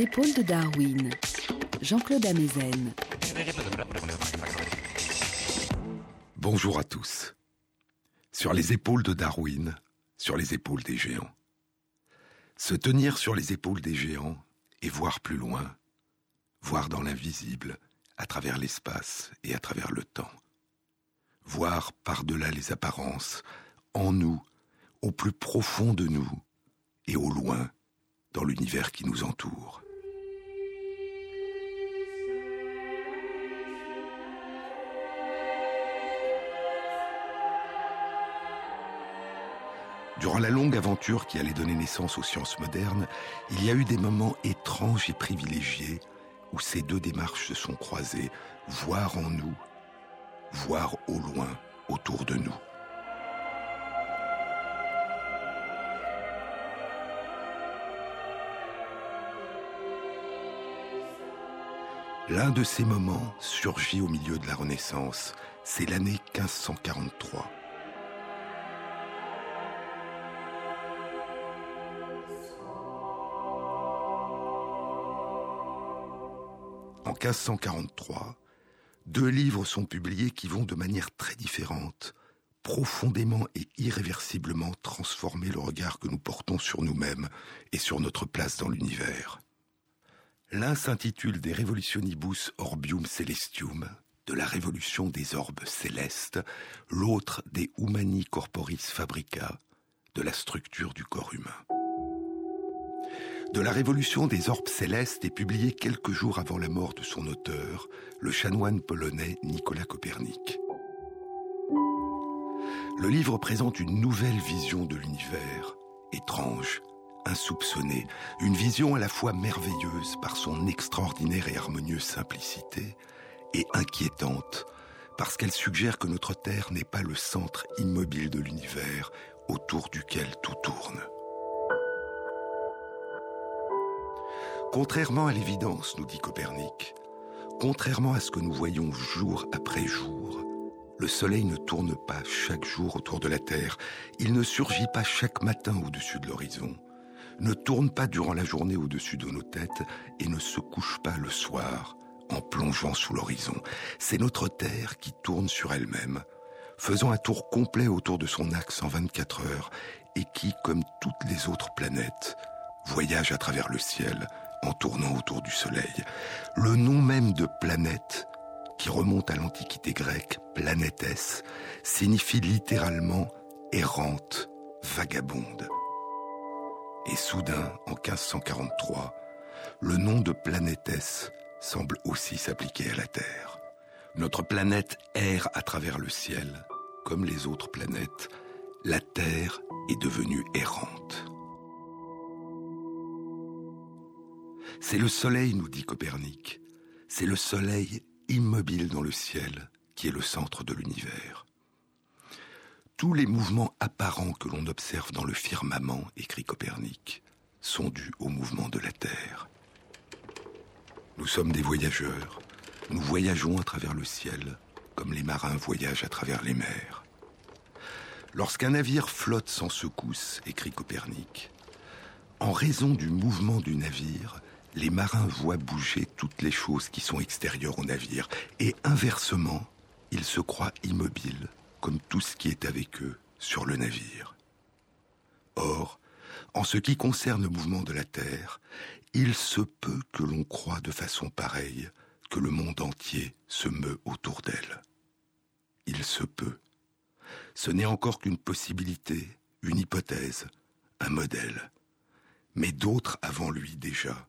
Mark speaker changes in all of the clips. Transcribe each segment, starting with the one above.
Speaker 1: Épaules de Darwin, Jean-Claude Amezen.
Speaker 2: Bonjour à tous. Sur les épaules de Darwin, sur les épaules des géants. Se tenir sur les épaules des géants et voir plus loin, voir dans l'invisible, à travers l'espace et à travers le temps. Voir par-delà les apparences, en nous, au plus profond de nous et au loin, dans l'univers qui nous entoure. Durant la longue aventure qui allait donner naissance aux sciences modernes, il y a eu des moments étranges et privilégiés où ces deux démarches se sont croisées, voir en nous, voir au loin autour de nous. L'un de ces moments surgit au milieu de la Renaissance, c'est l'année 1543. En 1543, deux livres sont publiés qui vont de manière très différente, profondément et irréversiblement transformer le regard que nous portons sur nous-mêmes et sur notre place dans l'univers. L'un s'intitule De Revolutionibus Orbium Celestium, de la révolution des orbes célestes, l'autre des Humani Corporis Fabrica, de la structure du corps humain de la révolution des orbes célestes est publié quelques jours avant la mort de son auteur, le chanoine polonais Nicolas Copernic. Le livre présente une nouvelle vision de l'univers, étrange, insoupçonnée, une vision à la fois merveilleuse par son extraordinaire et harmonieuse simplicité, et inquiétante parce qu'elle suggère que notre Terre n'est pas le centre immobile de l'univers autour duquel tout tourne. Contrairement à l'évidence, nous dit Copernic, contrairement à ce que nous voyons jour après jour, le Soleil ne tourne pas chaque jour autour de la Terre, il ne surgit pas chaque matin au-dessus de l'horizon, ne tourne pas durant la journée au-dessus de nos têtes et ne se couche pas le soir en plongeant sous l'horizon. C'est notre Terre qui tourne sur elle-même, faisant un tour complet autour de son axe en 24 heures et qui, comme toutes les autres planètes, voyage à travers le ciel en tournant autour du Soleil. Le nom même de planète, qui remonte à l'Antiquité grecque, planétesse, signifie littéralement errante, vagabonde. Et soudain, en 1543, le nom de planétesse semble aussi s'appliquer à la Terre. Notre planète erre à travers le ciel, comme les autres planètes. La Terre est devenue errante. C'est le soleil, nous dit Copernic. C'est le soleil immobile dans le ciel qui est le centre de l'univers. Tous les mouvements apparents que l'on observe dans le firmament, écrit Copernic, sont dus au mouvement de la Terre. Nous sommes des voyageurs. Nous voyageons à travers le ciel, comme les marins voyagent à travers les mers. Lorsqu'un navire flotte sans secousse, écrit Copernic, en raison du mouvement du navire, les marins voient bouger toutes les choses qui sont extérieures au navire, et inversement, ils se croient immobiles, comme tout ce qui est avec eux sur le navire. Or, en ce qui concerne le mouvement de la Terre, il se peut que l'on croie de façon pareille que le monde entier se meut autour d'elle. Il se peut. Ce n'est encore qu'une possibilité, une hypothèse, un modèle. Mais d'autres avant lui déjà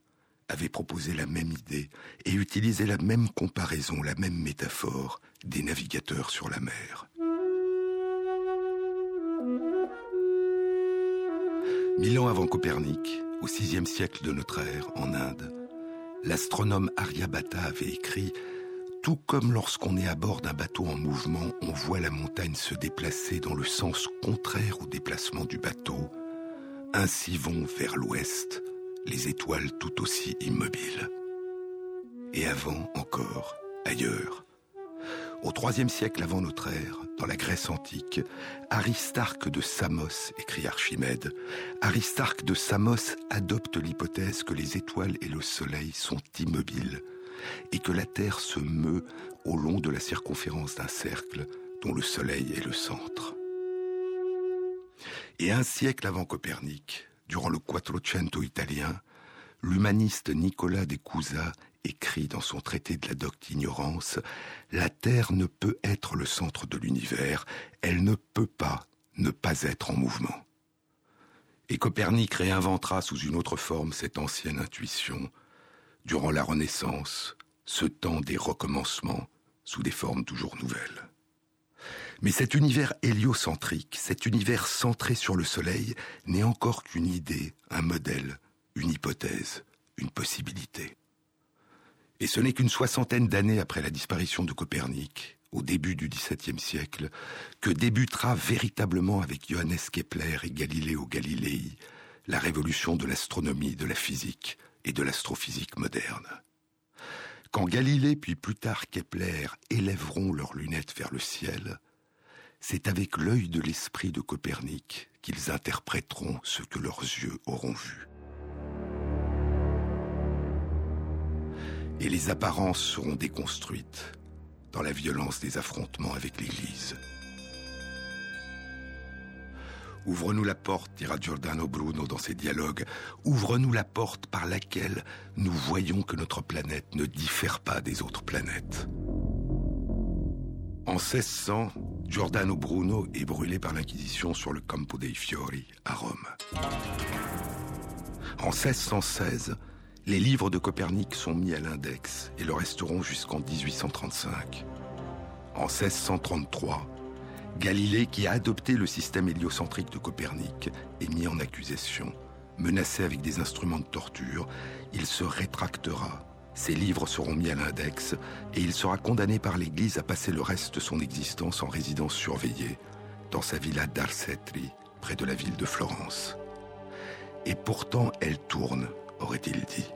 Speaker 2: avait proposé la même idée et utilisé la même comparaison, la même métaphore des navigateurs sur la mer. Mille ans avant Copernic, au VIe siècle de notre ère, en Inde, l'astronome Aryabhata avait écrit Tout comme lorsqu'on est à bord d'un bateau en mouvement, on voit la montagne se déplacer dans le sens contraire au déplacement du bateau, ainsi vont vers l'ouest les étoiles tout aussi immobiles. Et avant encore, ailleurs, Au IIIe siècle avant notre ère, dans la Grèce antique, Aristarque de Samos, écrit Archimède, Aristarque de Samos adopte l'hypothèse que les étoiles et le Soleil sont immobiles et que la Terre se meut au long de la circonférence d'un cercle dont le Soleil est le centre. Et un siècle avant Copernic, durant le Quattrocento italien, l'humaniste Nicolas de Cusa écrit dans son traité de la docte ignorance, La Terre ne peut être le centre de l'univers, elle ne peut pas ne pas être en mouvement. Et Copernic réinventera sous une autre forme cette ancienne intuition, durant la Renaissance, ce temps des recommencements, sous des formes toujours nouvelles. Mais cet univers héliocentrique, cet univers centré sur le Soleil, n'est encore qu'une idée, un modèle, une hypothèse, une possibilité. Et ce n'est qu'une soixantaine d'années après la disparition de Copernic, au début du XVIIe siècle, que débutera véritablement avec Johannes Kepler et Galileo Galilei la révolution de l'astronomie, de la physique et de l'astrophysique moderne. Quand Galilée puis plus tard Kepler élèveront leurs lunettes vers le ciel, c'est avec l'œil de l'esprit de Copernic qu'ils interpréteront ce que leurs yeux auront vu. Et les apparences seront déconstruites dans la violence des affrontements avec l'Église. Ouvre-nous la porte, dira Giordano Bruno dans ses dialogues, ouvre-nous la porte par laquelle nous voyons que notre planète ne diffère pas des autres planètes. En 1600, Giordano Bruno est brûlé par l'Inquisition sur le Campo dei Fiori à Rome. En 1616, les livres de Copernic sont mis à l'index et le resteront jusqu'en 1835. En 1633, Galilée, qui a adopté le système héliocentrique de Copernic, est mis en accusation. Menacé avec des instruments de torture, il se rétractera ses livres seront mis à l'index et il sera condamné par l'Église à passer le reste de son existence en résidence surveillée dans sa villa d'Arcetri, près de la ville de Florence. Et pourtant elle tourne, aurait-il dit.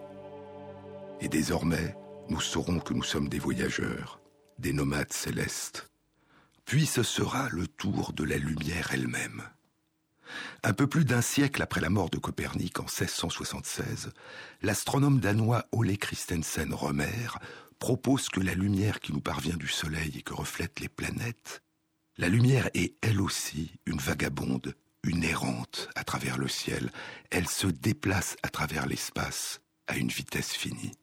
Speaker 2: Et désormais, nous saurons que nous sommes des voyageurs, des nomades célestes. Puis ce sera le tour de la lumière elle-même. Un peu plus d'un siècle après la mort de Copernic en 1676, l'astronome danois Ole Christensen Romer propose que la lumière qui nous parvient du Soleil et que reflètent les planètes, la lumière est elle aussi une vagabonde, une errante à travers le ciel. Elle se déplace à travers l'espace à une vitesse finie.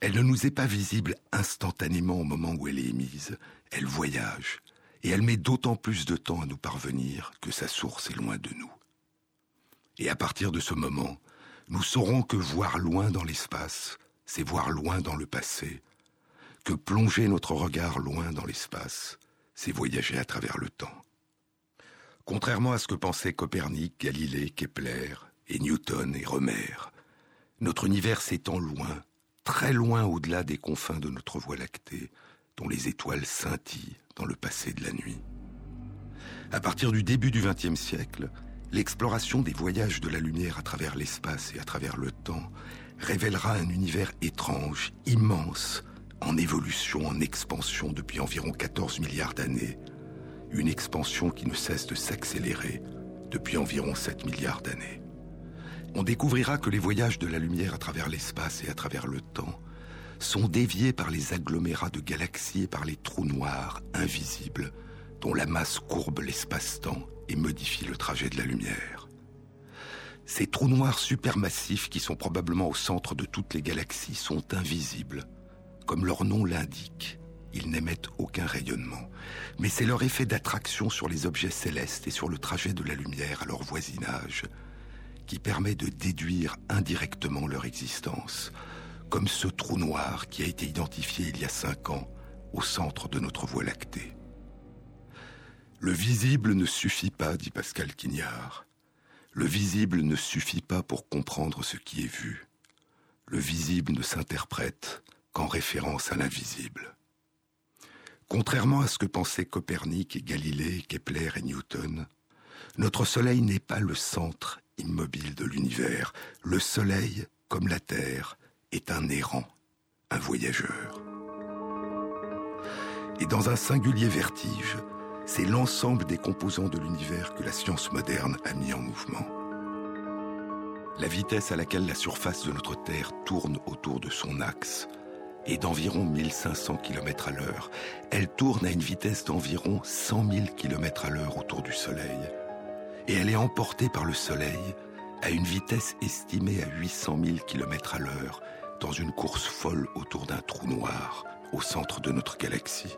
Speaker 2: Elle ne nous est pas visible instantanément au moment où elle est émise, elle voyage, et elle met d'autant plus de temps à nous parvenir que sa source est loin de nous. Et à partir de ce moment, nous saurons que voir loin dans l'espace, c'est voir loin dans le passé, que plonger notre regard loin dans l'espace, c'est voyager à travers le temps. Contrairement à ce que pensaient Copernic, Galilée, Kepler, et Newton et Romer, notre univers s'étend loin, très loin au-delà des confins de notre Voie lactée, dont les étoiles scintillent dans le passé de la nuit. À partir du début du XXe siècle, l'exploration des voyages de la lumière à travers l'espace et à travers le temps révélera un univers étrange, immense, en évolution, en expansion depuis environ 14 milliards d'années. Une expansion qui ne cesse de s'accélérer depuis environ 7 milliards d'années. On découvrira que les voyages de la lumière à travers l'espace et à travers le temps sont déviés par les agglomérats de galaxies et par les trous noirs invisibles dont la masse courbe l'espace-temps et modifie le trajet de la lumière. Ces trous noirs supermassifs qui sont probablement au centre de toutes les galaxies sont invisibles. Comme leur nom l'indique, ils n'émettent aucun rayonnement. Mais c'est leur effet d'attraction sur les objets célestes et sur le trajet de la lumière à leur voisinage qui permet de déduire indirectement leur existence, comme ce trou noir qui a été identifié il y a cinq ans au centre de notre Voie lactée. Le visible ne suffit pas, dit Pascal Quignard. Le visible ne suffit pas pour comprendre ce qui est vu. Le visible ne s'interprète qu'en référence à l'invisible. Contrairement à ce que pensaient Copernic et Galilée, Kepler et Newton, notre Soleil n'est pas le centre immobile de l'univers. Le Soleil, comme la Terre, est un errant, un voyageur. Et dans un singulier vertige, c'est l'ensemble des composants de l'univers que la science moderne a mis en mouvement. La vitesse à laquelle la surface de notre Terre tourne autour de son axe est d'environ 1500 km à l'heure. Elle tourne à une vitesse d'environ 100 000 km à l'heure autour du Soleil. Et elle est emportée par le Soleil à une vitesse estimée à 800 000 km à l'heure dans une course folle autour d'un trou noir au centre de notre galaxie.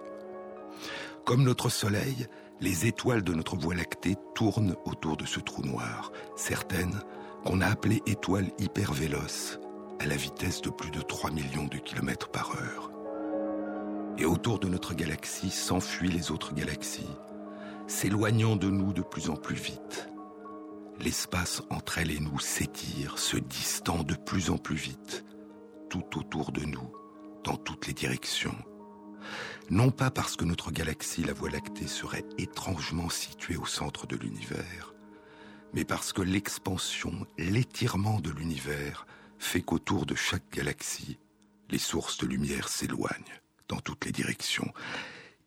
Speaker 2: Comme notre Soleil, les étoiles de notre Voie lactée tournent autour de ce trou noir, certaines qu'on a appelées étoiles hypervéloces, à la vitesse de plus de 3 millions de kilomètres par heure. Et autour de notre galaxie s'enfuient les autres galaxies, s'éloignant de nous de plus en plus vite. L'espace entre elles et nous s'étire, se distend de plus en plus vite, tout autour de nous, dans toutes les directions. Non pas parce que notre galaxie, la Voie lactée, serait étrangement située au centre de l'univers, mais parce que l'expansion, l'étirement de l'univers fait qu'autour de chaque galaxie, les sources de lumière s'éloignent dans toutes les directions.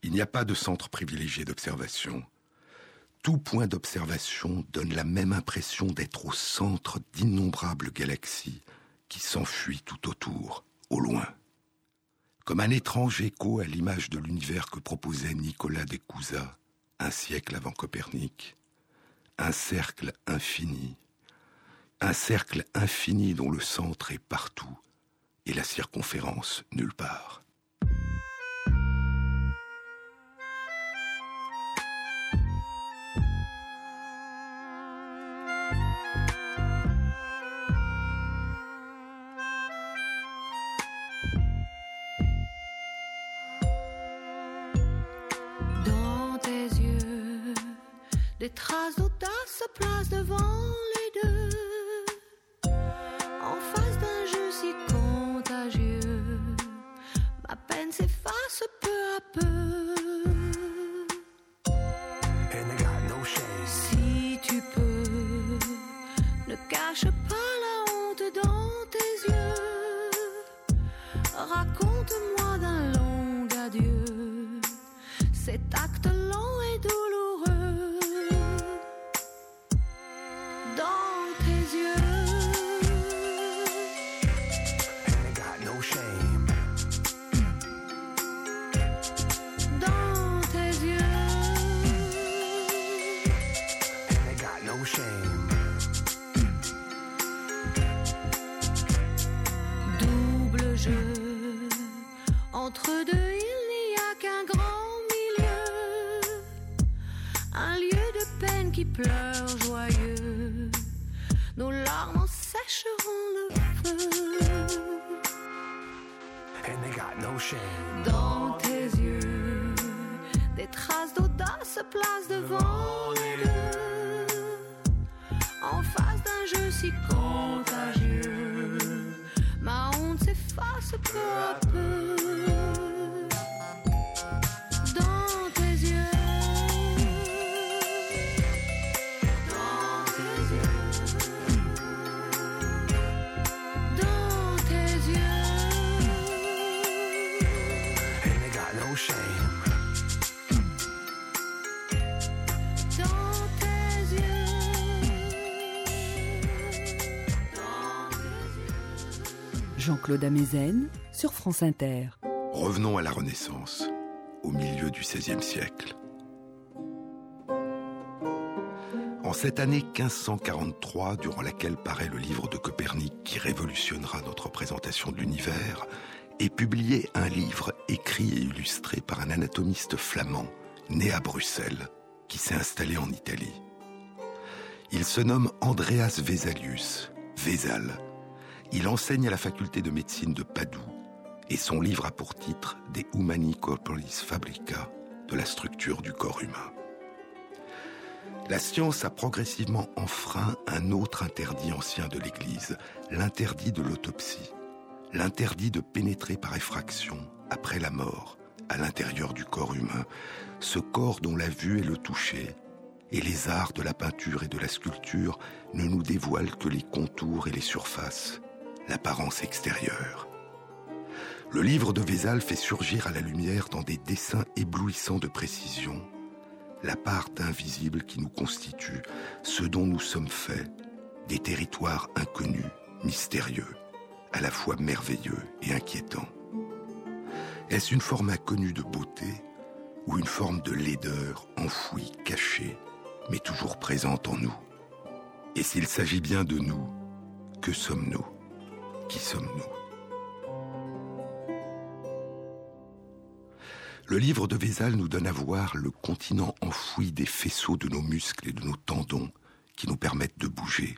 Speaker 2: Il n'y a pas de centre privilégié d'observation. Tout point d'observation donne la même impression d'être au centre d'innombrables galaxies qui s'enfuient tout autour, au loin. Comme un étrange écho à l'image de l'univers que proposait Nicolas de Cusa un siècle avant Copernic. Un cercle infini. Un cercle infini dont le centre est partout et la circonférence nulle part.
Speaker 3: D'audace se placent devant Dans tes yeux, des traces d'audace se placent devant les deux. En face d'un jeu si contagieux, ma honte s'efface peu à peu.
Speaker 1: Jean-Claude Amezen sur France Inter.
Speaker 2: Revenons à la Renaissance, au milieu du XVIe siècle. En cette année 1543, durant laquelle paraît le livre de Copernic qui révolutionnera notre représentation de l'univers, est publié un livre écrit et illustré par un anatomiste flamand, né à Bruxelles, qui s'est installé en Italie. Il se nomme Andreas Vesalius, Vesal. Il enseigne à la faculté de médecine de Padoue et son livre a pour titre De Humani Corporis Fabrica, de la structure du corps humain. La science a progressivement enfreint un autre interdit ancien de l'Église, l'interdit de l'autopsie, l'interdit de pénétrer par effraction, après la mort, à l'intérieur du corps humain, ce corps dont la vue et le toucher, et les arts de la peinture et de la sculpture ne nous dévoilent que les contours et les surfaces, l'apparence extérieure. Le livre de Vézal fait surgir à la lumière dans des dessins éblouissants de précision la part d'invisible qui nous constitue, ce dont nous sommes faits, des territoires inconnus, mystérieux, à la fois merveilleux et inquiétants. Est-ce une forme inconnue de beauté ou une forme de laideur enfouie, cachée, mais toujours présente en nous? Et s'il s'agit bien de nous, que sommes-nous? Qui sommes-nous? Le livre de Vézal nous donne à voir le continent enfoui des faisceaux de nos muscles et de nos tendons qui nous permettent de bouger,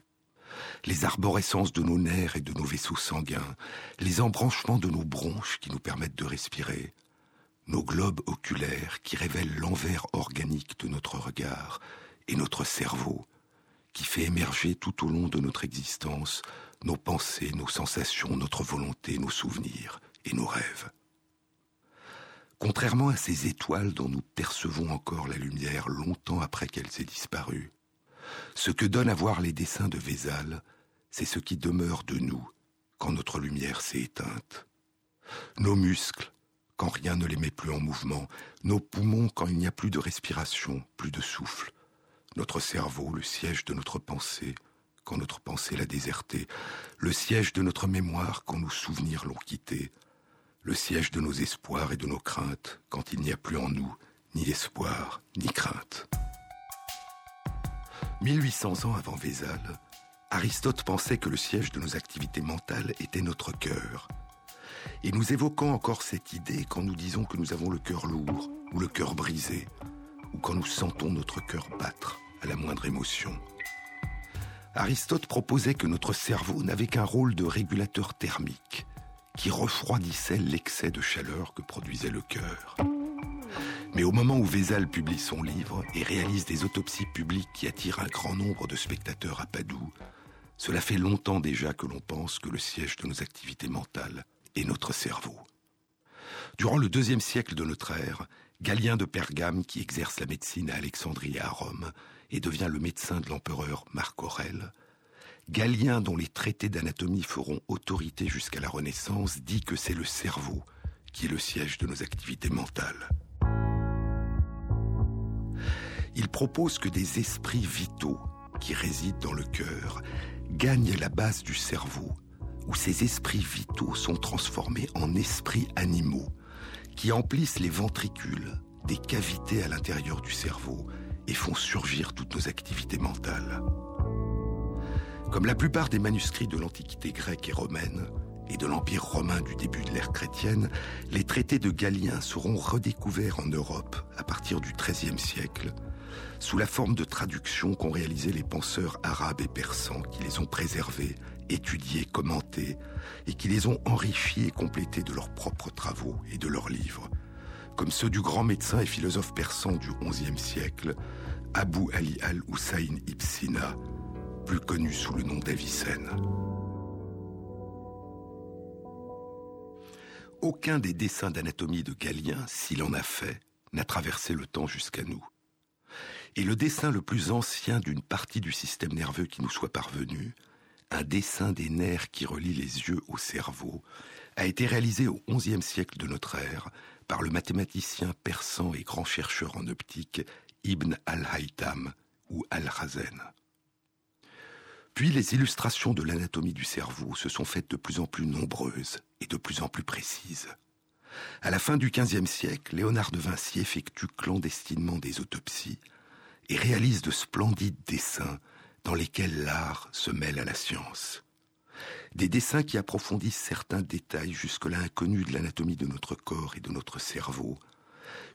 Speaker 2: les arborescences de nos nerfs et de nos vaisseaux sanguins, les embranchements de nos bronches qui nous permettent de respirer, nos globes oculaires qui révèlent l'envers organique de notre regard et notre cerveau qui fait émerger tout au long de notre existence nos pensées, nos sensations, notre volonté, nos souvenirs et nos rêves. Contrairement à ces étoiles dont nous percevons encore la lumière longtemps après qu'elles aient disparu, ce que donnent à voir les dessins de Vézal, c'est ce qui demeure de nous quand notre lumière s'est éteinte. Nos muscles, quand rien ne les met plus en mouvement, nos poumons quand il n'y a plus de respiration, plus de souffle, notre cerveau, le siège de notre pensée, quand notre pensée l'a déserté, le siège de notre mémoire quand nos souvenirs l'ont quitté, le siège de nos espoirs et de nos craintes quand il n'y a plus en nous ni espoir ni crainte. 1800 ans avant Vézal, Aristote pensait que le siège de nos activités mentales était notre cœur. Et nous évoquons encore cette idée quand nous disons que nous avons le cœur lourd ou le cœur brisé, ou quand nous sentons notre cœur battre à la moindre émotion. Aristote proposait que notre cerveau n'avait qu'un rôle de régulateur thermique, qui refroidissait l'excès de chaleur que produisait le cœur. Mais au moment où Vézal publie son livre et réalise des autopsies publiques qui attirent un grand nombre de spectateurs à Padoue, cela fait longtemps déjà que l'on pense que le siège de nos activités mentales est notre cerveau. Durant le deuxième siècle de notre ère, Galien de Pergame, qui exerce la médecine à Alexandrie et à Rome, et devient le médecin de l'empereur Marc Aurèle, Galien, dont les traités d'anatomie feront autorité jusqu'à la Renaissance, dit que c'est le cerveau qui est le siège de nos activités mentales. Il propose que des esprits vitaux qui résident dans le cœur gagnent la base du cerveau, où ces esprits vitaux sont transformés en esprits animaux, qui emplissent les ventricules des cavités à l'intérieur du cerveau et font surgir toutes nos activités mentales. Comme la plupart des manuscrits de l'Antiquité grecque et romaine, et de l'Empire romain du début de l'ère chrétienne, les traités de Galien seront redécouverts en Europe à partir du XIIIe siècle, sous la forme de traductions qu'ont réalisées les penseurs arabes et persans qui les ont préservés, étudiés, commentés, et qui les ont enrichis et complétés de leurs propres travaux et de leurs livres, comme ceux du grand médecin et philosophe persan du XIe siècle, Abu Ali al-Hussein ibn Sina, plus connu sous le nom d'Avicenne. Aucun des dessins d'anatomie de Galien, s'il en a fait, n'a traversé le temps jusqu'à nous. Et le dessin le plus ancien d'une partie du système nerveux qui nous soit parvenu, un dessin des nerfs qui relie les yeux au cerveau, a été réalisé au XIe siècle de notre ère par le mathématicien persan et grand chercheur en optique Ibn al-Haytham ou al-Razen. Puis les illustrations de l'anatomie du cerveau se sont faites de plus en plus nombreuses et de plus en plus précises. À la fin du XVe siècle, Léonard de Vinci effectue clandestinement des autopsies et réalise de splendides dessins dans lesquels l'art se mêle à la science. Des dessins qui approfondissent certains détails jusque-là inconnus de l'anatomie de notre corps et de notre cerveau,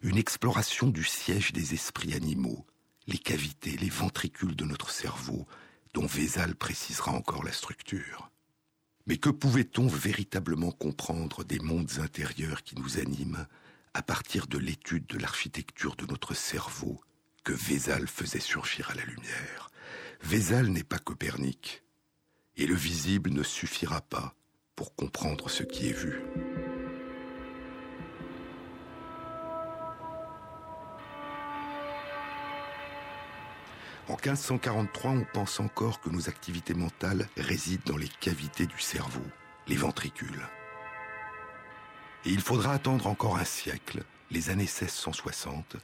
Speaker 2: une exploration du siège des esprits animaux, les cavités, les ventricules de notre cerveau, dont Vézal précisera encore la structure. Mais que pouvait-on véritablement comprendre des mondes intérieurs qui nous animent à partir de l'étude de l'architecture de notre cerveau que Vézal faisait surgir à la lumière? Vézal n'est pas Copernic, et le visible ne suffira pas pour comprendre ce qui est vu. En 1543, on pense encore que nos activités mentales résident dans les cavités du cerveau, les ventricules. Et il faudra attendre encore un siècle, les années 1660,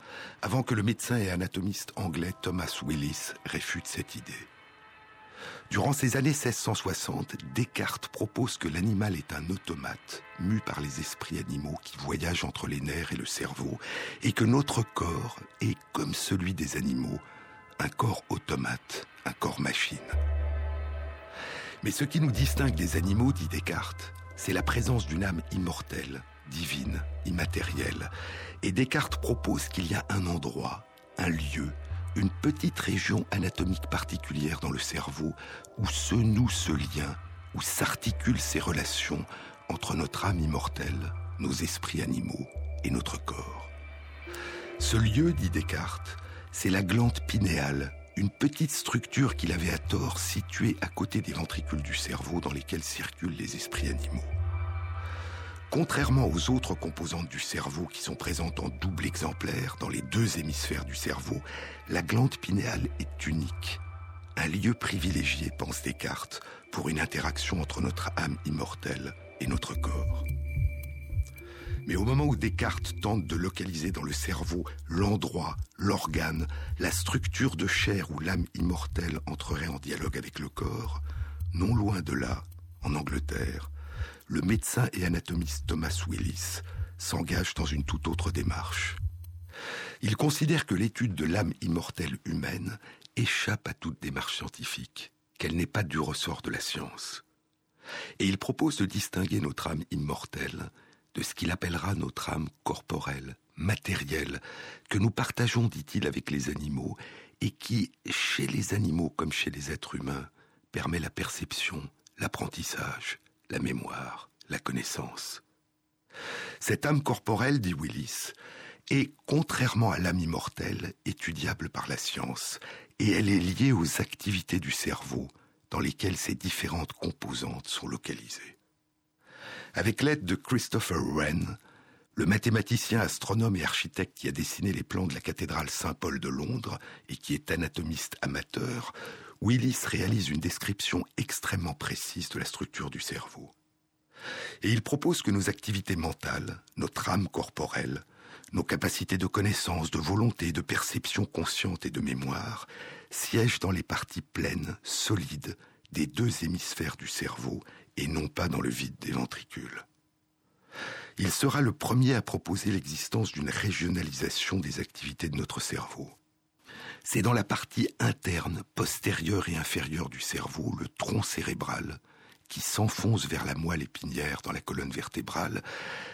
Speaker 2: avant que le médecin et anatomiste anglais Thomas Willis réfute cette idée. Durant ces années 1660, Descartes propose que l'animal est un automate, mu par les esprits animaux qui voyagent entre les nerfs et le cerveau, et que notre corps est, comme celui des animaux, un corps automate, un corps machine. Mais ce qui nous distingue des animaux, dit Descartes, c'est la présence d'une âme immortelle, divine, immatérielle. Et Descartes propose qu'il y a un endroit, un lieu, une petite région anatomique particulière dans le cerveau où se noue ce lien, où s'articulent ces relations entre notre âme immortelle, nos esprits animaux et notre corps. Ce lieu, dit Descartes, c'est la glande pinéale, une petite structure qu'il avait à tort située à côté des ventricules du cerveau dans lesquels circulent les esprits animaux. Contrairement aux autres composantes du cerveau qui sont présentes en double exemplaire dans les deux hémisphères du cerveau, la glande pinéale est unique. Un lieu privilégié, pense Descartes, pour une interaction entre notre âme immortelle et notre corps. Mais au moment où Descartes tente de localiser dans le cerveau l'endroit, l'organe, la structure de chair où l'âme immortelle entrerait en dialogue avec le corps, non loin de là, en Angleterre, le médecin et anatomiste Thomas Willis s'engage dans une toute autre démarche. Il considère que l'étude de l'âme immortelle humaine échappe à toute démarche scientifique, qu'elle n'est pas du ressort de la science. Et il propose de distinguer notre âme immortelle de ce qu'il appellera notre âme corporelle, matérielle, que nous partageons, dit-il, avec les animaux, et qui, chez les animaux comme chez les êtres humains, permet la perception, l'apprentissage, la mémoire, la connaissance. Cette âme corporelle, dit Willis, est, contrairement à l'âme immortelle, étudiable par la science, et elle est liée aux activités du cerveau, dans lesquelles ces différentes composantes sont localisées. Avec l'aide de Christopher Wren, le mathématicien, astronome et architecte qui a dessiné les plans de la cathédrale Saint-Paul de Londres et qui est anatomiste amateur, Willis réalise une description extrêmement précise de la structure du cerveau. Et il propose que nos activités mentales, notre âme corporelle, nos capacités de connaissance, de volonté, de perception consciente et de mémoire siègent dans les parties pleines, solides, des deux hémisphères du cerveau et non pas dans le vide des ventricules. Il sera le premier à proposer l'existence d'une régionalisation des activités de notre cerveau. C'est dans la partie interne, postérieure et inférieure du cerveau, le tronc cérébral, qui s'enfonce vers la moelle épinière dans la colonne vertébrale,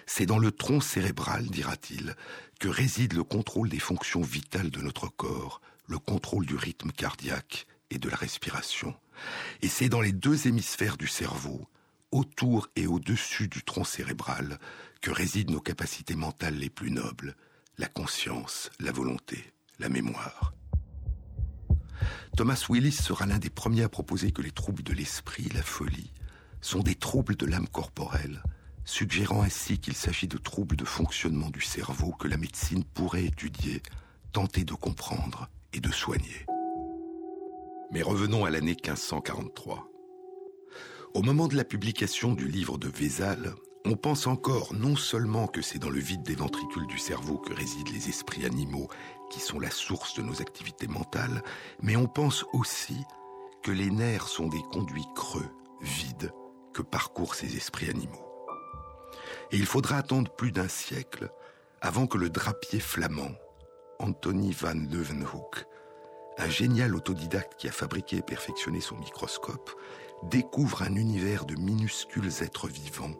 Speaker 2: c'est dans le tronc cérébral, dira-t-il, que réside le contrôle des fonctions vitales de notre corps, le contrôle du rythme cardiaque et de la respiration. Et c'est dans les deux hémisphères du cerveau, autour et au-dessus du tronc cérébral, que résident nos capacités mentales les plus nobles, la conscience, la volonté, la mémoire. Thomas Willis sera l'un des premiers à proposer que les troubles de l'esprit, la folie, sont des troubles de l'âme corporelle, suggérant ainsi qu'il s'agit de troubles de fonctionnement du cerveau que la médecine pourrait étudier, tenter de comprendre et de soigner. Mais revenons à l'année 1543. Au moment de la publication du livre de Vézal, on pense encore non seulement que c'est dans le vide des ventricules du cerveau que résident les esprits animaux qui sont la source de nos activités mentales, mais on pense aussi que les nerfs sont des conduits creux, vides, que parcourent ces esprits animaux. Et il faudra attendre plus d'un siècle avant que le drapier flamand, Anthony van Leeuwenhoek, un génial autodidacte qui a fabriqué et perfectionné son microscope, découvre un univers de minuscules êtres vivants,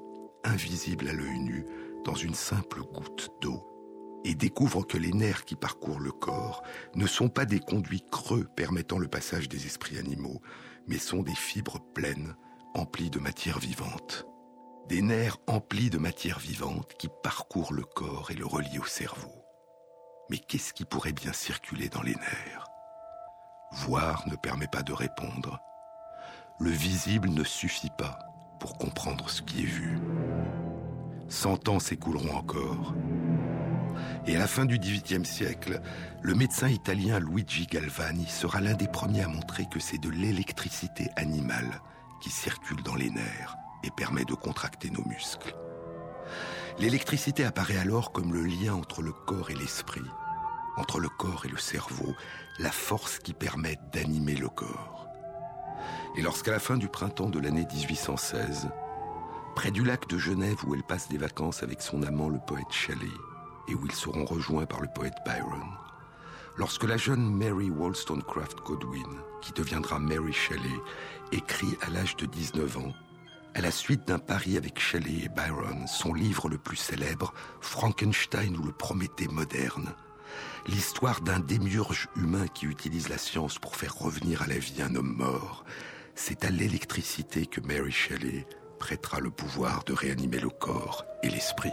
Speaker 2: invisibles à l'œil nu, dans une simple goutte d'eau et découvre que les nerfs qui parcourent le corps ne sont pas des conduits creux permettant le passage des esprits animaux, mais sont des fibres pleines, emplies de matière vivante. Des nerfs emplis de matière vivante qui parcourent le corps et le relient au cerveau. Mais qu'est-ce qui pourrait bien circuler dans les nerfs? Voir ne permet pas de répondre. Le visible ne suffit pas pour comprendre ce qui est vu. Cent ans s'écouleront encore. Et à la fin du XVIIIe siècle, le médecin italien Luigi Galvani sera l'un des premiers à montrer que c'est de l'électricité animale qui circule dans les nerfs et permet de contracter nos muscles. L'électricité apparaît alors comme le lien entre le corps et l'esprit, entre le corps et le cerveau, la force qui permet d'animer le corps. Et lorsqu'à la fin du printemps de l'année 1816, près du lac de Genève où elle passe des vacances avec son amant le poète Shelley, et où ils seront rejoints par le poète Byron, lorsque la jeune Mary Wollstonecraft Godwin, qui deviendra Mary Shelley, écrit à l'âge de 19 ans, à la suite d'un pari avec Shelley et Byron, son livre le plus célèbre, Frankenstein ou le Prométhée moderne, l'histoire d'un démiurge humain qui utilise la science pour faire revenir à la vie un homme mort, c'est à l'électricité que Mary Shelley prêtera le pouvoir de réanimer le corps et l'esprit.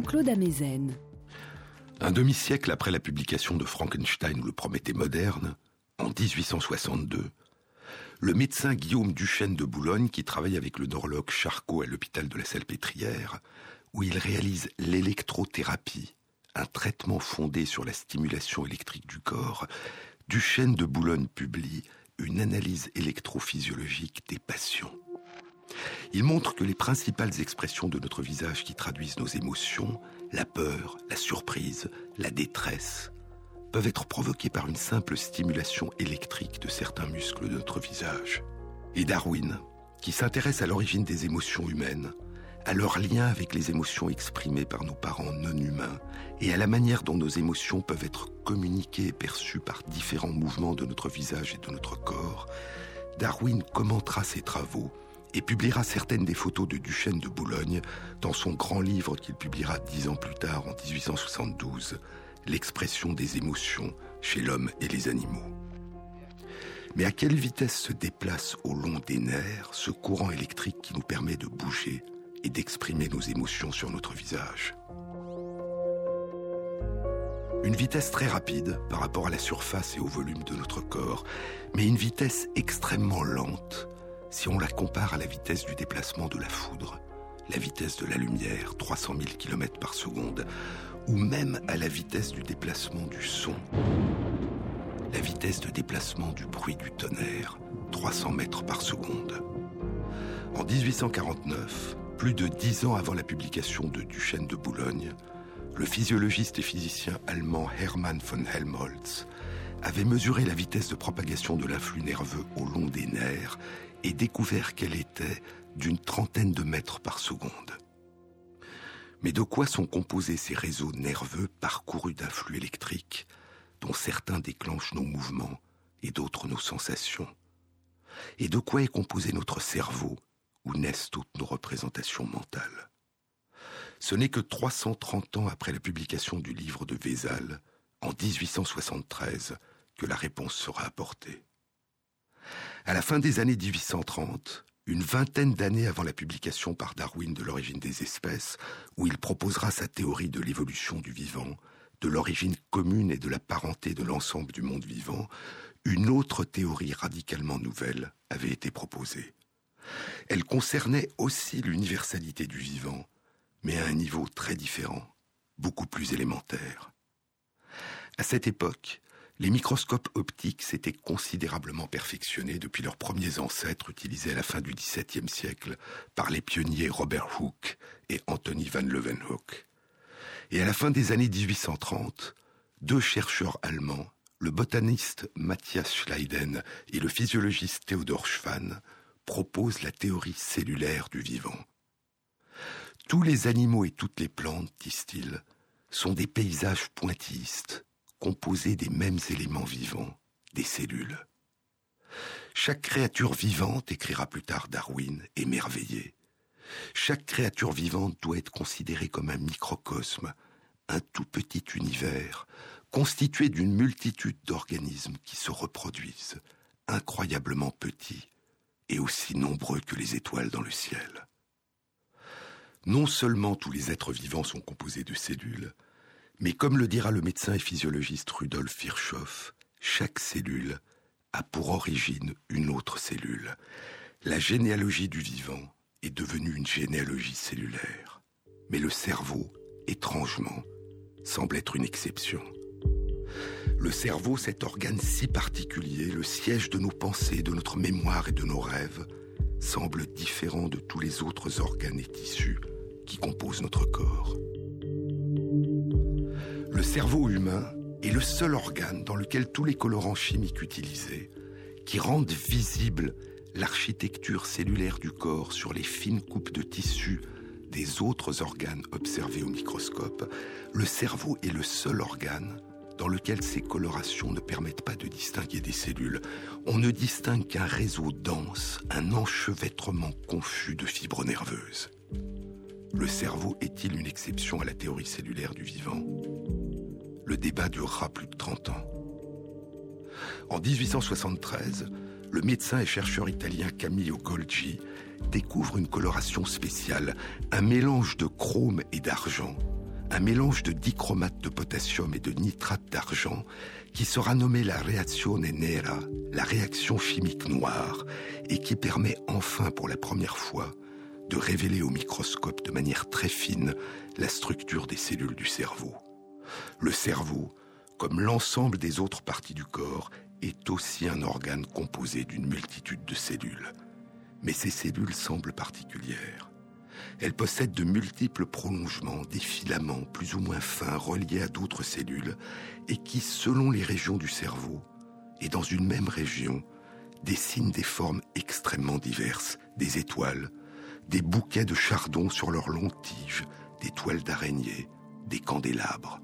Speaker 1: Jean-Claude Amezen.
Speaker 2: Un demi-siècle après la publication de Frankenstein ou le Prométhée moderne, en 1862, le médecin Guillaume Duchesne de Boulogne, qui travaille avec le neurologue Charcot à l'hôpital de la Salpêtrière, où il réalise l'électrothérapie, un traitement fondé sur la stimulation électrique du corps, Duchesne de Boulogne publie une analyse électrophysiologique des patients. Il montre que les principales expressions de notre visage qui traduisent nos émotions, la peur, la surprise, la détresse, peuvent être provoquées par une simple stimulation électrique de certains muscles de notre visage. Et Darwin, qui s'intéresse à l'origine des émotions humaines, à leur lien avec les émotions exprimées par nos parents non humains et à la manière dont nos émotions peuvent être communiquées et perçues par différents mouvements de notre visage et de notre corps, Darwin commentera ses travaux et publiera certaines des photos de Duchesne de Boulogne dans son grand livre qu'il publiera dix ans plus tard, en 1872, L'expression des émotions chez l'homme et les animaux. Mais à quelle vitesse se déplace au long des nerfs ce courant électrique qui nous permet de bouger et d'exprimer nos émotions sur notre visage? Une vitesse très rapide par rapport à la surface et au volume de notre corps, mais une vitesse extrêmement lente si on la compare à la vitesse du déplacement de la foudre, la vitesse de la lumière, 300 000 km par seconde, ou même à la vitesse du déplacement du son, la vitesse de déplacement du bruit du tonnerre, 300 mètres par seconde. En 1849, plus de dix ans avant la publication de Duchesne de Boulogne, le physiologiste et physicien allemand Hermann von Helmholtz avait mesuré la vitesse de propagation de l'influx nerveux au long des et découvert qu'elle était d'une trentaine de mètres par seconde. Mais de quoi sont composés ces réseaux nerveux parcourus d'un flux électrique, dont certains déclenchent nos mouvements et d'autres nos sensations? Et de quoi est composé notre cerveau, où naissent toutes nos représentations mentales? Ce n'est que 330 ans après la publication du livre de Vézal, en 1873, que la réponse sera apportée. À la fin des années 1830, une vingtaine d'années avant la publication par Darwin de l'origine des espèces, où il proposera sa théorie de l'évolution du vivant, de l'origine commune et de la parenté de l'ensemble du monde vivant, une autre théorie radicalement nouvelle avait été proposée. Elle concernait aussi l'universalité du vivant, mais à un niveau très différent, beaucoup plus élémentaire. À cette époque, les microscopes optiques s'étaient considérablement perfectionnés depuis leurs premiers ancêtres utilisés à la fin du XVIIe siècle par les pionniers Robert Hooke et Anthony van Leeuwenhoek. Et à la fin des années 1830, deux chercheurs allemands, le botaniste Matthias Schleiden et le physiologiste Theodor Schwann, proposent la théorie cellulaire du vivant. Tous les animaux et toutes les plantes, disent-ils, sont des paysages pointillistes, composé des mêmes éléments vivants, des cellules. Chaque créature vivante, écrira plus tard Darwin, émerveillée. Chaque créature vivante doit être considérée comme un microcosme, un tout petit univers, constitué d'une multitude d'organismes qui se reproduisent, incroyablement petits et aussi nombreux que les étoiles dans le ciel. Non seulement tous les êtres vivants sont composés de cellules, mais comme le dira le médecin et physiologiste Rudolf Virchow, chaque cellule a pour origine une autre cellule. La généalogie du vivant est devenue une généalogie cellulaire. Mais le cerveau, étrangement, semble être une exception. Le cerveau, cet organe si particulier, le siège de nos pensées, de notre mémoire et de nos rêves, semble différent de tous les autres organes et tissus qui composent notre corps. Le cerveau humain est le seul organe dans lequel tous les colorants chimiques utilisés, qui rendent visible l'architecture cellulaire du corps sur les fines coupes de tissu des autres organes observés au microscope, le cerveau est le seul organe dans lequel ces colorations ne permettent pas de distinguer des cellules. On ne distingue qu'un réseau dense, un enchevêtrement confus de fibres nerveuses. Le cerveau est-il une exception à la théorie cellulaire du vivant? Le débat durera plus de 30 ans. En 1873, le médecin et chercheur italien Camillo Golgi découvre une coloration spéciale, un mélange de chrome et d'argent, un mélange de dichromate de potassium et de nitrate d'argent qui sera nommé la reazione nera, la réaction chimique noire, et qui permet enfin pour la première fois de révéler au microscope de manière très fine la structure des cellules du cerveau. Le cerveau, comme l'ensemble des autres parties du corps, est aussi un organe composé d'une multitude de cellules. Mais ces cellules semblent particulières. Elles possèdent de multiples prolongements, des filaments plus ou moins fins reliés à d'autres cellules et qui, selon les régions du cerveau, et dans une même région, dessinent des formes extrêmement diverses, des étoiles, des bouquets de chardon sur leurs longues tiges, des toiles d'araignée, des candélabres.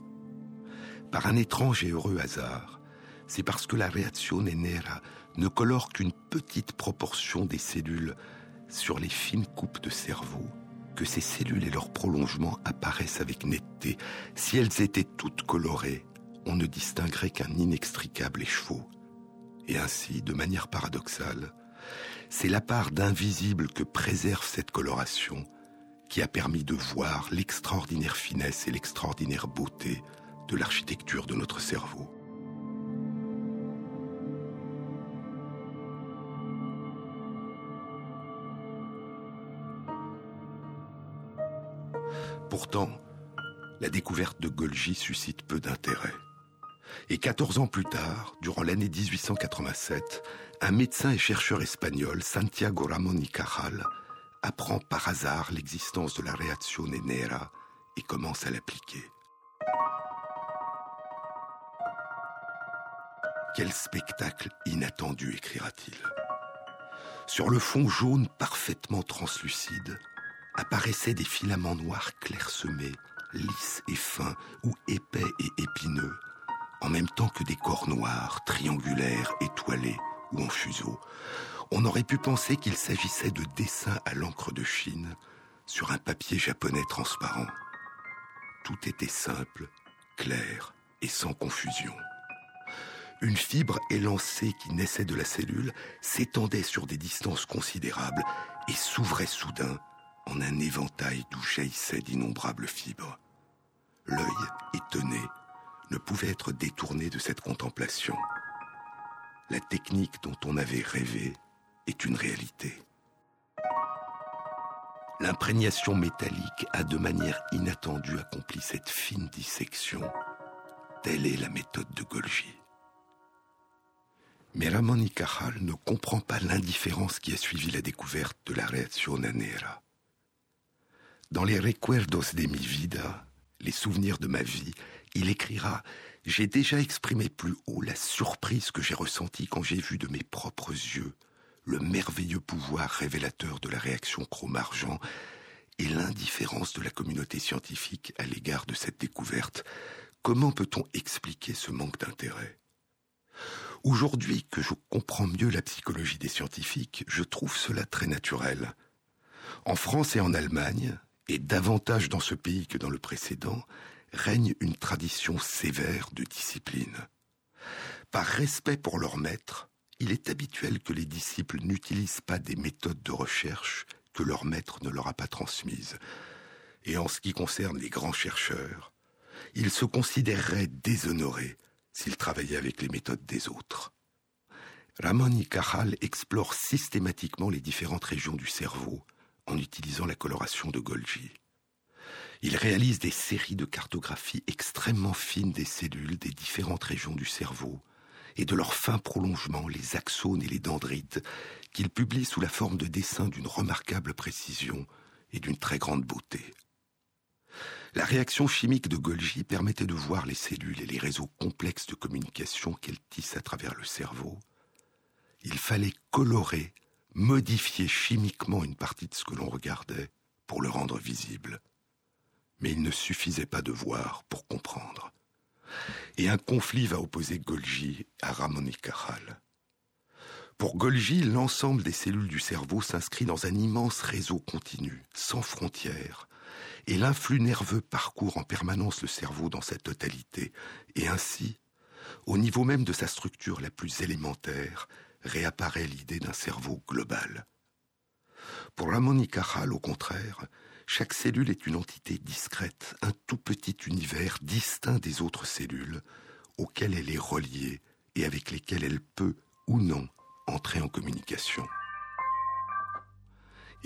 Speaker 2: Par un étrange et heureux hasard, c'est parce que la reazione nera ne colore qu'une petite proportion des cellules sur les fines coupes de cerveau que ces cellules et leurs prolongements apparaissent avec netteté. Si elles étaient toutes colorées, on ne distinguerait qu'un inextricable écheveau. Et ainsi, de manière paradoxale, c'est la part d'invisible que préserve cette coloration qui a permis de voir l'extraordinaire finesse et l'extraordinaire beauté de l'architecture de notre cerveau. Pourtant, la découverte de Golgi suscite peu d'intérêt. Et 14 ans plus tard, durant l'année 1887, un médecin et chercheur espagnol, Santiago Ramón y Cajal, apprend par hasard l'existence de la reazione nera et commence à l'appliquer. Quel spectacle inattendu, écrira-t-il. Sur le fond jaune parfaitement translucide, apparaissaient des filaments noirs clairsemés, lisses et fins, ou épais et épineux, en même temps que des corps noirs, triangulaires, étoilés ou en fuseau. On aurait pu penser qu'il s'agissait de dessins à l'encre de Chine sur un papier japonais transparent. Tout était simple, clair et sans confusion. Une fibre élancée qui naissait de la cellule s'étendait sur des distances considérables et s'ouvrait soudain en un éventail d'où jaillissaient d'innombrables fibres. L'œil, étonné, ne pouvait être détourné de cette contemplation. La technique dont on avait rêvé est une réalité. L'imprégnation métallique a de manière inattendue accompli cette fine dissection. Telle est la méthode de Golgi. Mais Ramon ne comprend pas l'indifférence qui a suivi la découverte de la réaction Nera. Dans les Recuerdos de mi vida, les souvenirs de ma vie, il écrira J'ai déjà exprimé plus haut la surprise que j'ai ressentie quand j'ai vu de mes propres yeux le merveilleux pouvoir révélateur de la réaction chrome-argent et l'indifférence de la communauté scientifique à l'égard de cette découverte. Comment peut-on expliquer ce manque d'intérêt? Aujourd'hui que je comprends mieux la psychologie des scientifiques, je trouve cela très naturel. En France et en Allemagne, et davantage dans ce pays que dans le précédent, règne une tradition sévère de discipline. Par respect pour leur maître, il est habituel que les disciples n'utilisent pas des méthodes de recherche que leur maître ne leur a pas transmises. Et en ce qui concerne les grands chercheurs, ils se considéreraient déshonorés s'ils travaillaient avec les méthodes des autres. Ramon y Cajal explore systématiquement les différentes régions du cerveau en utilisant la coloration de Golgi. Il réalise des séries de cartographies extrêmement fines des cellules des différentes régions du cerveau et de leurs fins prolongements, les axones et les dendrites, qu'il publie sous la forme de dessins d'une remarquable précision et d'une très grande beauté. La réaction chimique de Golgi permettait de voir les cellules et les réseaux complexes de communication qu'elles tissent à travers le cerveau. Il fallait colorer, modifier chimiquement une partie de ce que l'on regardait pour le rendre visible. Mais il ne suffisait pas de voir pour comprendre et un conflit va opposer Golgi à Ramon y Cajal. Pour Golgi, l'ensemble des cellules du cerveau s'inscrit dans un immense réseau continu, sans frontières, et l'influx nerveux parcourt en permanence le cerveau dans sa totalité, et ainsi, au niveau même de sa structure la plus élémentaire, réapparaît l'idée d'un cerveau global. Pour Ramon y Cajal, au contraire, chaque cellule est une entité discrète, un tout petit univers distinct des autres cellules, auxquelles elle est reliée et avec lesquelles elle peut ou non entrer en communication.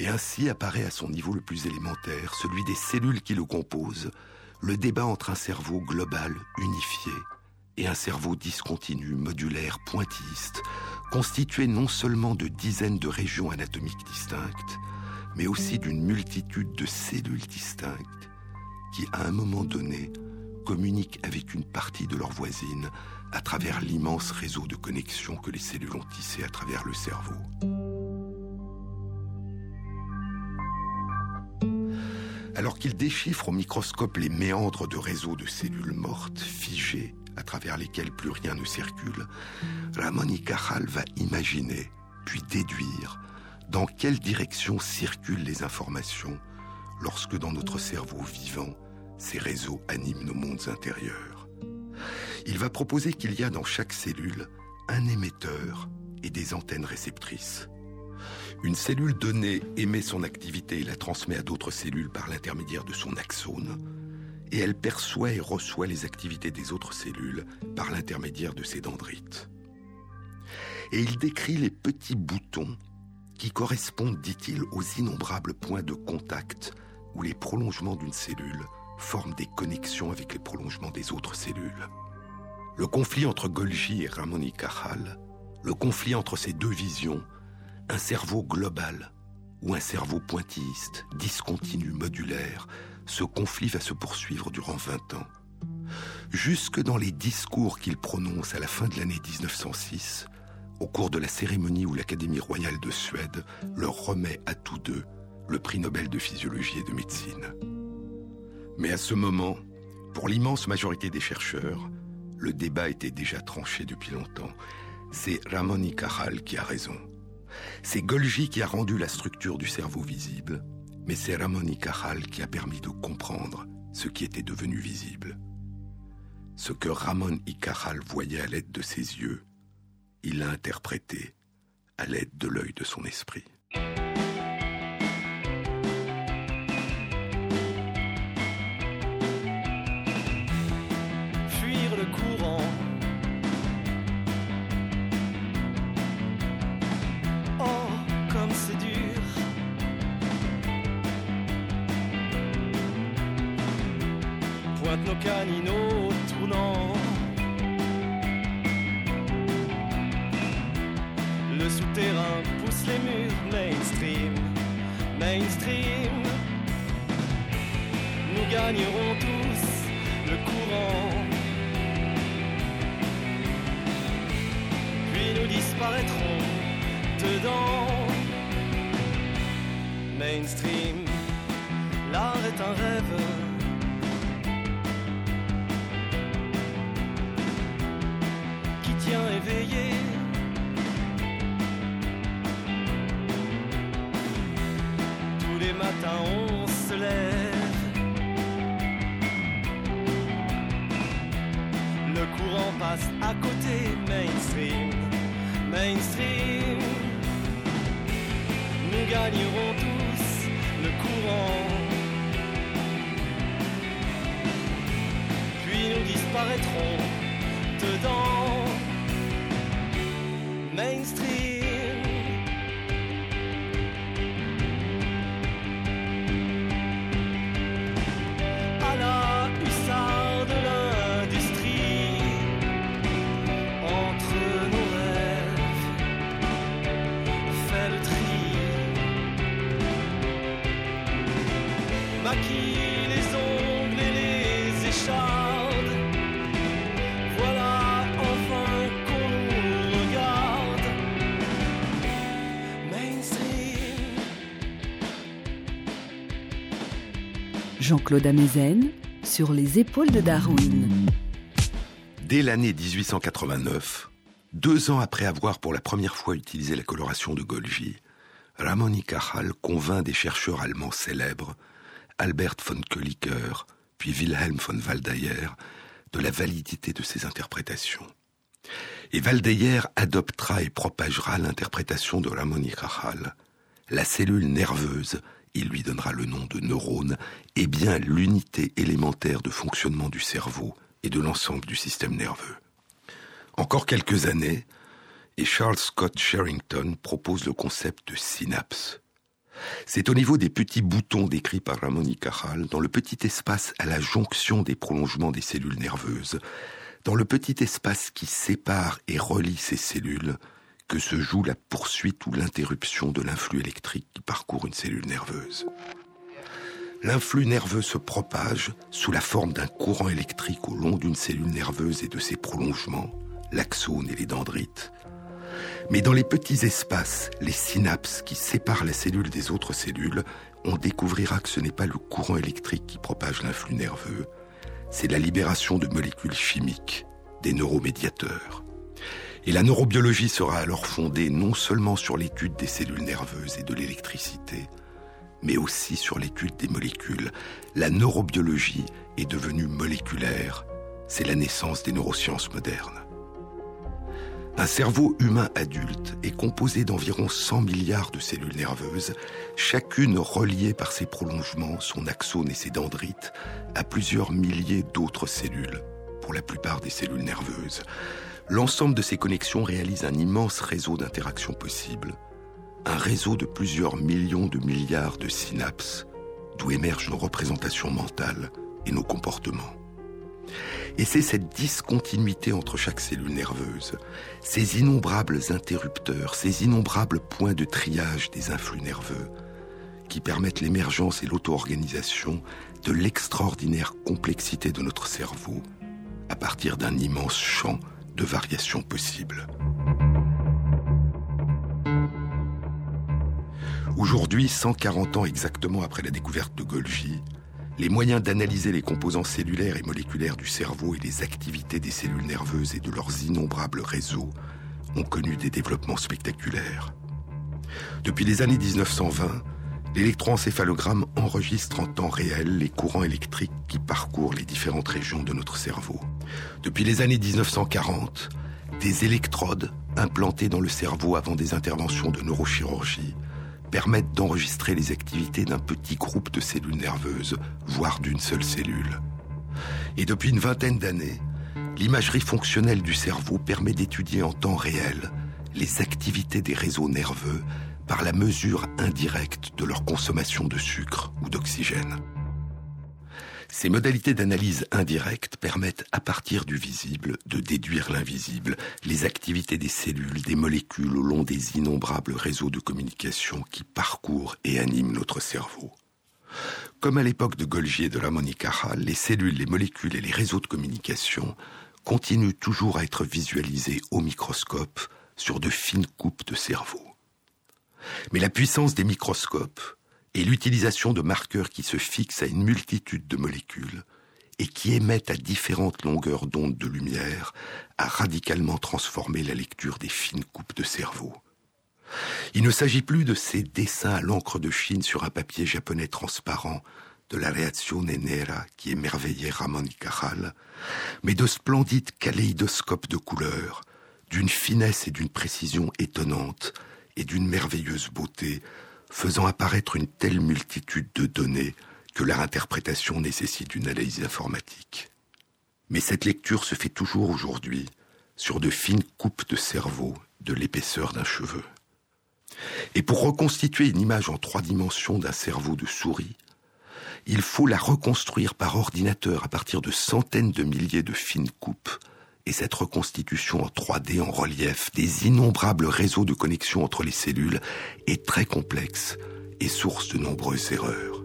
Speaker 2: Et ainsi apparaît à son niveau le plus élémentaire, celui des cellules qui le composent, le débat entre un cerveau global, unifié, et un cerveau discontinu, modulaire, pointilliste, constitué non seulement de dizaines de régions anatomiques distinctes, mais aussi d'une multitude de cellules distinctes qui, à un moment donné, communiquent avec une partie de leur voisine à travers l'immense réseau de connexions que les cellules ont tissé à travers le cerveau. Alors qu'ils déchiffrent au microscope les méandres de réseaux de cellules mortes, figées, à travers lesquelles plus rien ne circule, Ramon y Cajal va imaginer, puis déduire, dans quelle direction circulent les informations lorsque dans notre cerveau vivant, ces réseaux animent nos mondes intérieurs. Il va proposer qu'il y a dans chaque cellule un émetteur et des antennes réceptrices. Une cellule donnée émet son activité et la transmet à d'autres cellules par l'intermédiaire de son axone, et elle perçoit et reçoit les activités des autres cellules par l'intermédiaire de ses dendrites. Et il décrit les petits boutons qui correspondent, dit-il, aux innombrables points de contact où les prolongements d'une cellule forment des connexions avec les prolongements des autres cellules. Le conflit entre Golgi et Ramon y le conflit entre ces deux visions, un cerveau global ou un cerveau pointilliste, discontinu, modulaire, ce conflit va se poursuivre durant 20 ans. Jusque dans les discours qu'il prononce à la fin de l'année 1906, au cours de la cérémonie où l'Académie royale de Suède leur remet à tous deux le prix Nobel de physiologie et de médecine. Mais à ce moment, pour l'immense majorité des chercheurs, le débat était déjà tranché depuis longtemps. C'est Ramon y qui a raison. C'est Golgi qui a rendu la structure du cerveau visible, mais c'est Ramon y qui a permis de comprendre ce qui était devenu visible. Ce que Ramon y voyait à l'aide de ses yeux, il l'a interprété à l'aide de l'œil de son esprit.
Speaker 4: À côté, mainstream, mainstream. Nous gagnerons tous le courant. Puis nous disparaîtrons dedans. Mainstream.
Speaker 1: Jean-Claude Amezen sur les épaules de Darwin.
Speaker 2: Dès l'année 1889, deux ans après avoir pour la première fois utilisé la coloration de Golgi, Ramon y Cajal convainc des chercheurs allemands célèbres, Albert von Kolliker puis Wilhelm von Waldeyer, de la validité de ces interprétations. Et Waldeyer adoptera et propagera l'interprétation de Ramon y Cajal. La cellule nerveuse, il lui donnera le nom de neurone, est bien l'unité élémentaire de fonctionnement du cerveau et de l'ensemble du système nerveux. Encore quelques années, et Charles Scott Sherrington propose le concept de synapse. C'est au niveau des petits boutons décrits par Ramon y dans le petit espace à la jonction des prolongements des cellules nerveuses, dans le petit espace qui sépare et relie ces cellules, que se joue la poursuite ou l'interruption de l'influx électrique qui parcourt une cellule nerveuse. L'influx nerveux se propage sous la forme d'un courant électrique au long d'une cellule nerveuse et de ses prolongements, l'axone et les dendrites. Mais dans les petits espaces, les synapses qui séparent la cellule des autres cellules, on découvrira que ce n'est pas le courant électrique qui propage l'influx nerveux, c'est la libération de molécules chimiques, des neuromédiateurs. Et la neurobiologie sera alors fondée non seulement sur l'étude des cellules nerveuses et de l'électricité, mais aussi sur l'étude des molécules. La neurobiologie est devenue moléculaire. C'est la naissance des neurosciences modernes. Un cerveau humain adulte est composé d'environ 100 milliards de cellules nerveuses, chacune reliée par ses prolongements, son axone et ses dendrites, à plusieurs milliers d'autres cellules, pour la plupart des cellules nerveuses. L'ensemble de ces connexions réalise un immense réseau d'interactions possibles, un réseau de plusieurs millions de milliards de synapses, d'où émergent nos représentations mentales et nos comportements. Et c'est cette discontinuité entre chaque cellule nerveuse, ces innombrables interrupteurs, ces innombrables points de triage des influx nerveux, qui permettent l'émergence et l'auto-organisation de l'extraordinaire complexité de notre cerveau à partir d'un immense champ variations possibles. Aujourd'hui, 140 ans exactement après la découverte de Golgi, les moyens d'analyser les composants cellulaires et moléculaires du cerveau et les activités des cellules nerveuses et de leurs innombrables réseaux ont connu des développements spectaculaires. Depuis les années 1920, l'électroencéphalogramme enregistre en temps réel les courants électriques qui parcourent les différentes régions de notre cerveau. Depuis les années 1940, des électrodes implantées dans le cerveau avant des interventions de neurochirurgie permettent d'enregistrer les activités d'un petit groupe de cellules nerveuses, voire d'une seule cellule. Et depuis une vingtaine d'années, l'imagerie fonctionnelle du cerveau permet d'étudier en temps réel les activités des réseaux nerveux par la mesure indirecte de leur consommation de sucre ou d'oxygène. Ces modalités d'analyse indirecte permettent, à partir du visible, de déduire l'invisible, les activités des cellules, des molécules au long des innombrables réseaux de communication qui parcourent et animent notre cerveau. Comme à l'époque de Golgi et de la Monica les cellules, les molécules et les réseaux de communication continuent toujours à être visualisés au microscope sur de fines coupes de cerveau. Mais la puissance des microscopes et l'utilisation de marqueurs qui se fixent à une multitude de molécules et qui émettent à différentes longueurs d'onde de lumière a radicalement transformé la lecture des fines coupes de cerveau. Il ne s'agit plus de ces dessins à l'encre de Chine sur un papier japonais transparent de la reazione nera qui émerveillait Ramon y mais de splendides kaléidoscopes de couleurs, d'une finesse et d'une précision étonnantes et d'une merveilleuse beauté faisant apparaître une telle multitude de données que leur interprétation nécessite une analyse informatique. Mais cette lecture se fait toujours aujourd'hui sur de fines coupes de cerveau de l'épaisseur d'un cheveu. Et pour reconstituer une image en trois dimensions d'un cerveau de souris, il faut la reconstruire par ordinateur à partir de centaines de milliers de fines coupes et cette reconstitution en 3D en relief des innombrables réseaux de connexion entre les cellules est très complexe et source de nombreuses erreurs.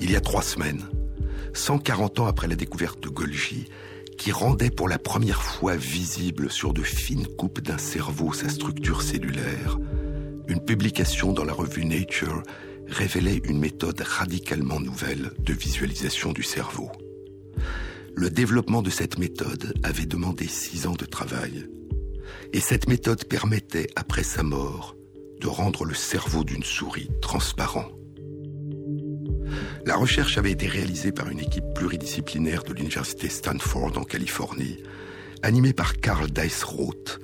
Speaker 2: Il y a trois semaines, 140 ans après la découverte de Golgi, qui rendait pour la première fois visible sur de fines coupes d'un cerveau sa structure cellulaire, une publication dans la revue Nature révélait une méthode radicalement nouvelle de visualisation du cerveau. Le développement de cette méthode avait demandé six ans de travail. Et cette méthode permettait, après sa mort, de rendre le cerveau d'une souris transparent. La recherche avait été réalisée par une équipe pluridisciplinaire de l'université Stanford en Californie, animée par Karl Roth,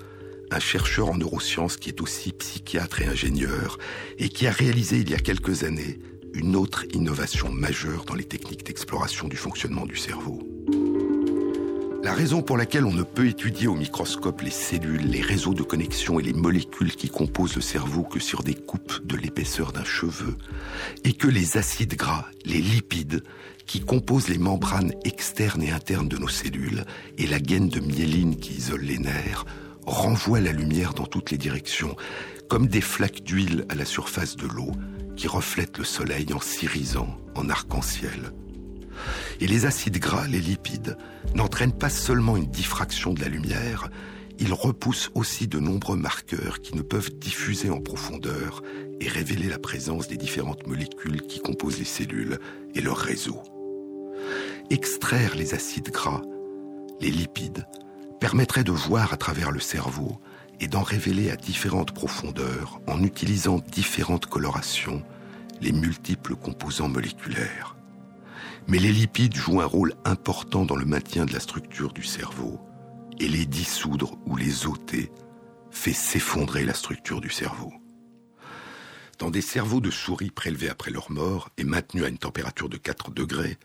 Speaker 2: un chercheur en neurosciences qui est aussi psychiatre et ingénieur, et qui a réalisé il y a quelques années une autre innovation majeure dans les techniques d'exploration du fonctionnement du cerveau. La raison pour laquelle on ne peut étudier au microscope les cellules, les réseaux de connexion et les molécules qui composent le cerveau que sur des coupes de l'épaisseur d'un cheveu, est que les acides gras, les lipides, qui composent les membranes externes et internes de nos cellules, et la gaine de myéline qui isole les nerfs, renvoie la lumière dans toutes les directions, comme des flaques d'huile à la surface de l'eau qui reflètent le soleil en s'irisant en arc-en-ciel. Et les acides gras, les lipides, n'entraînent pas seulement une diffraction de la lumière, ils repoussent aussi de nombreux marqueurs qui ne peuvent diffuser en profondeur et révéler la présence des différentes molécules qui composent les cellules et leurs réseaux. Extraire les acides gras, les lipides, permettrait de voir à travers le cerveau et d'en révéler à différentes profondeurs en utilisant différentes colorations les multiples composants moléculaires. Mais les lipides jouent un rôle important dans le maintien de la structure du cerveau et les dissoudre ou les ôter fait s'effondrer la structure du cerveau. Dans des cerveaux de souris prélevés après leur mort et maintenus à une température de 4 degrés,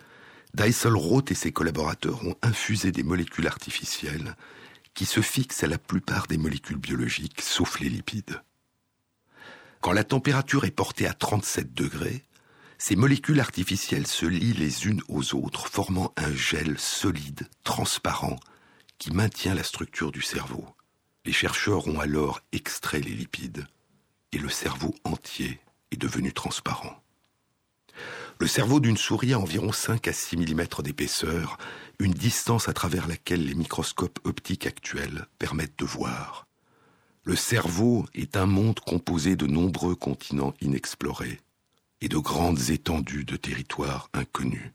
Speaker 2: Roth et ses collaborateurs ont infusé des molécules artificielles qui se fixent à la plupart des molécules biologiques, sauf les lipides. Quand la température est portée à 37 degrés, ces molécules artificielles se lient les unes aux autres, formant un gel solide, transparent, qui maintient la structure du cerveau. Les chercheurs ont alors extrait les lipides, et le cerveau entier est devenu transparent. Le cerveau d'une souris a environ 5 à 6 mm d'épaisseur, une distance à travers laquelle les microscopes optiques actuels permettent de voir. Le cerveau est un monde composé de nombreux continents inexplorés et de grandes étendues de territoires inconnus.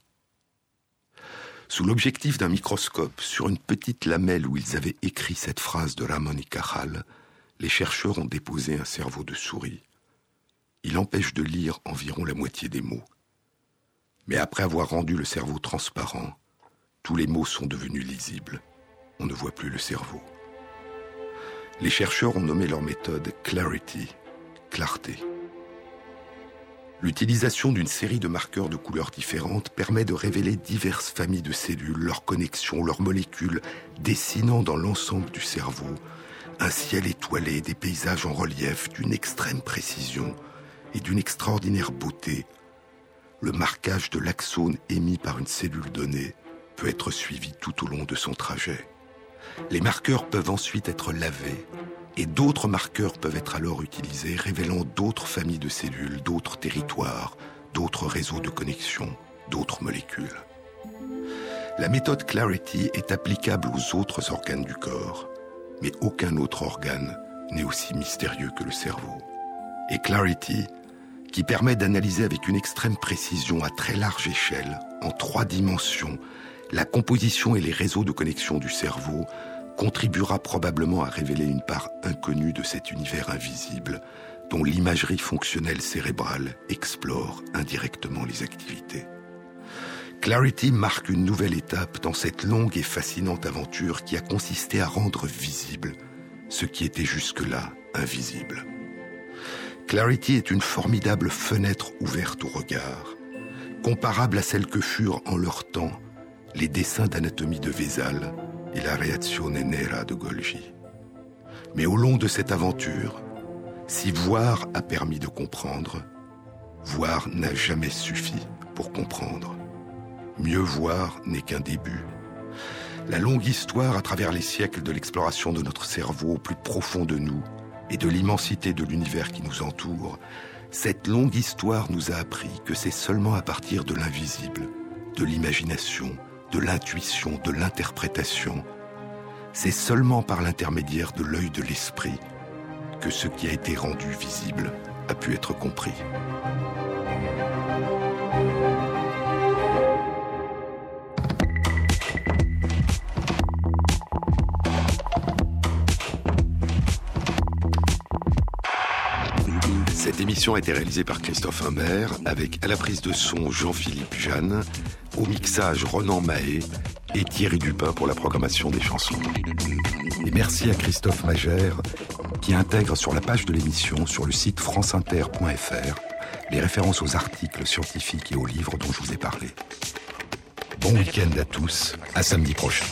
Speaker 2: Sous l'objectif d'un microscope, sur une petite lamelle où ils avaient écrit cette phrase de Ramon y Cajal, les chercheurs ont déposé un cerveau de souris. Il empêche de lire environ la moitié des mots. Mais après avoir rendu le cerveau transparent, tous les mots sont devenus lisibles. On ne voit plus le cerveau. Les chercheurs ont nommé leur méthode Clarity, clarté. L'utilisation d'une série de marqueurs de couleurs différentes permet de révéler diverses familles de cellules, leurs connexions, leurs molécules, dessinant dans l'ensemble du cerveau un ciel étoilé, des paysages en relief d'une extrême précision et d'une extraordinaire beauté. Le marquage de l'axone émis par une cellule donnée peut être suivi tout au long de son trajet. Les marqueurs peuvent ensuite être lavés et d'autres marqueurs peuvent être alors utilisés, révélant d'autres familles de cellules, d'autres territoires, d'autres réseaux de connexion, d'autres molécules. La méthode Clarity est applicable aux autres organes du corps, mais aucun autre organe n'est aussi mystérieux que le cerveau. Et Clarity, qui permet d'analyser avec une extrême précision à très large échelle, en trois dimensions, la composition et les réseaux de connexion du cerveau, contribuera probablement à révéler une part inconnue de cet univers invisible dont l'imagerie fonctionnelle cérébrale explore indirectement les activités. Clarity marque une nouvelle étape dans cette longue et fascinante aventure qui a consisté à rendre visible ce qui était jusque-là invisible. Clarity est une formidable fenêtre ouverte au regard, comparable à celle que furent en leur temps les dessins d'anatomie de Vézal et la Reazione Nera de Golgi. Mais au long de cette aventure, si voir a permis de comprendre, voir n'a jamais suffi pour comprendre. Mieux voir n'est qu'un début. La longue histoire à travers les siècles de l'exploration de notre cerveau au plus profond de nous et de l'immensité de l'univers qui nous entoure, cette longue histoire nous a appris que c'est seulement à partir de l'invisible, de l'imagination, de l'intuition, de l'interprétation. C'est seulement par l'intermédiaire de l'œil de l'esprit que ce qui a été rendu visible a pu être compris. Cette émission a été réalisée par Christophe Imbert avec à la prise de son Jean-Philippe Jeanne, au mixage Ronan Mahé et Thierry Dupin pour la programmation des chansons. Et merci à Christophe Magère qui intègre sur la page de l'émission sur le site franceinter.fr les références aux articles scientifiques et aux livres dont je vous ai parlé. Bon week-end à tous, à samedi prochain.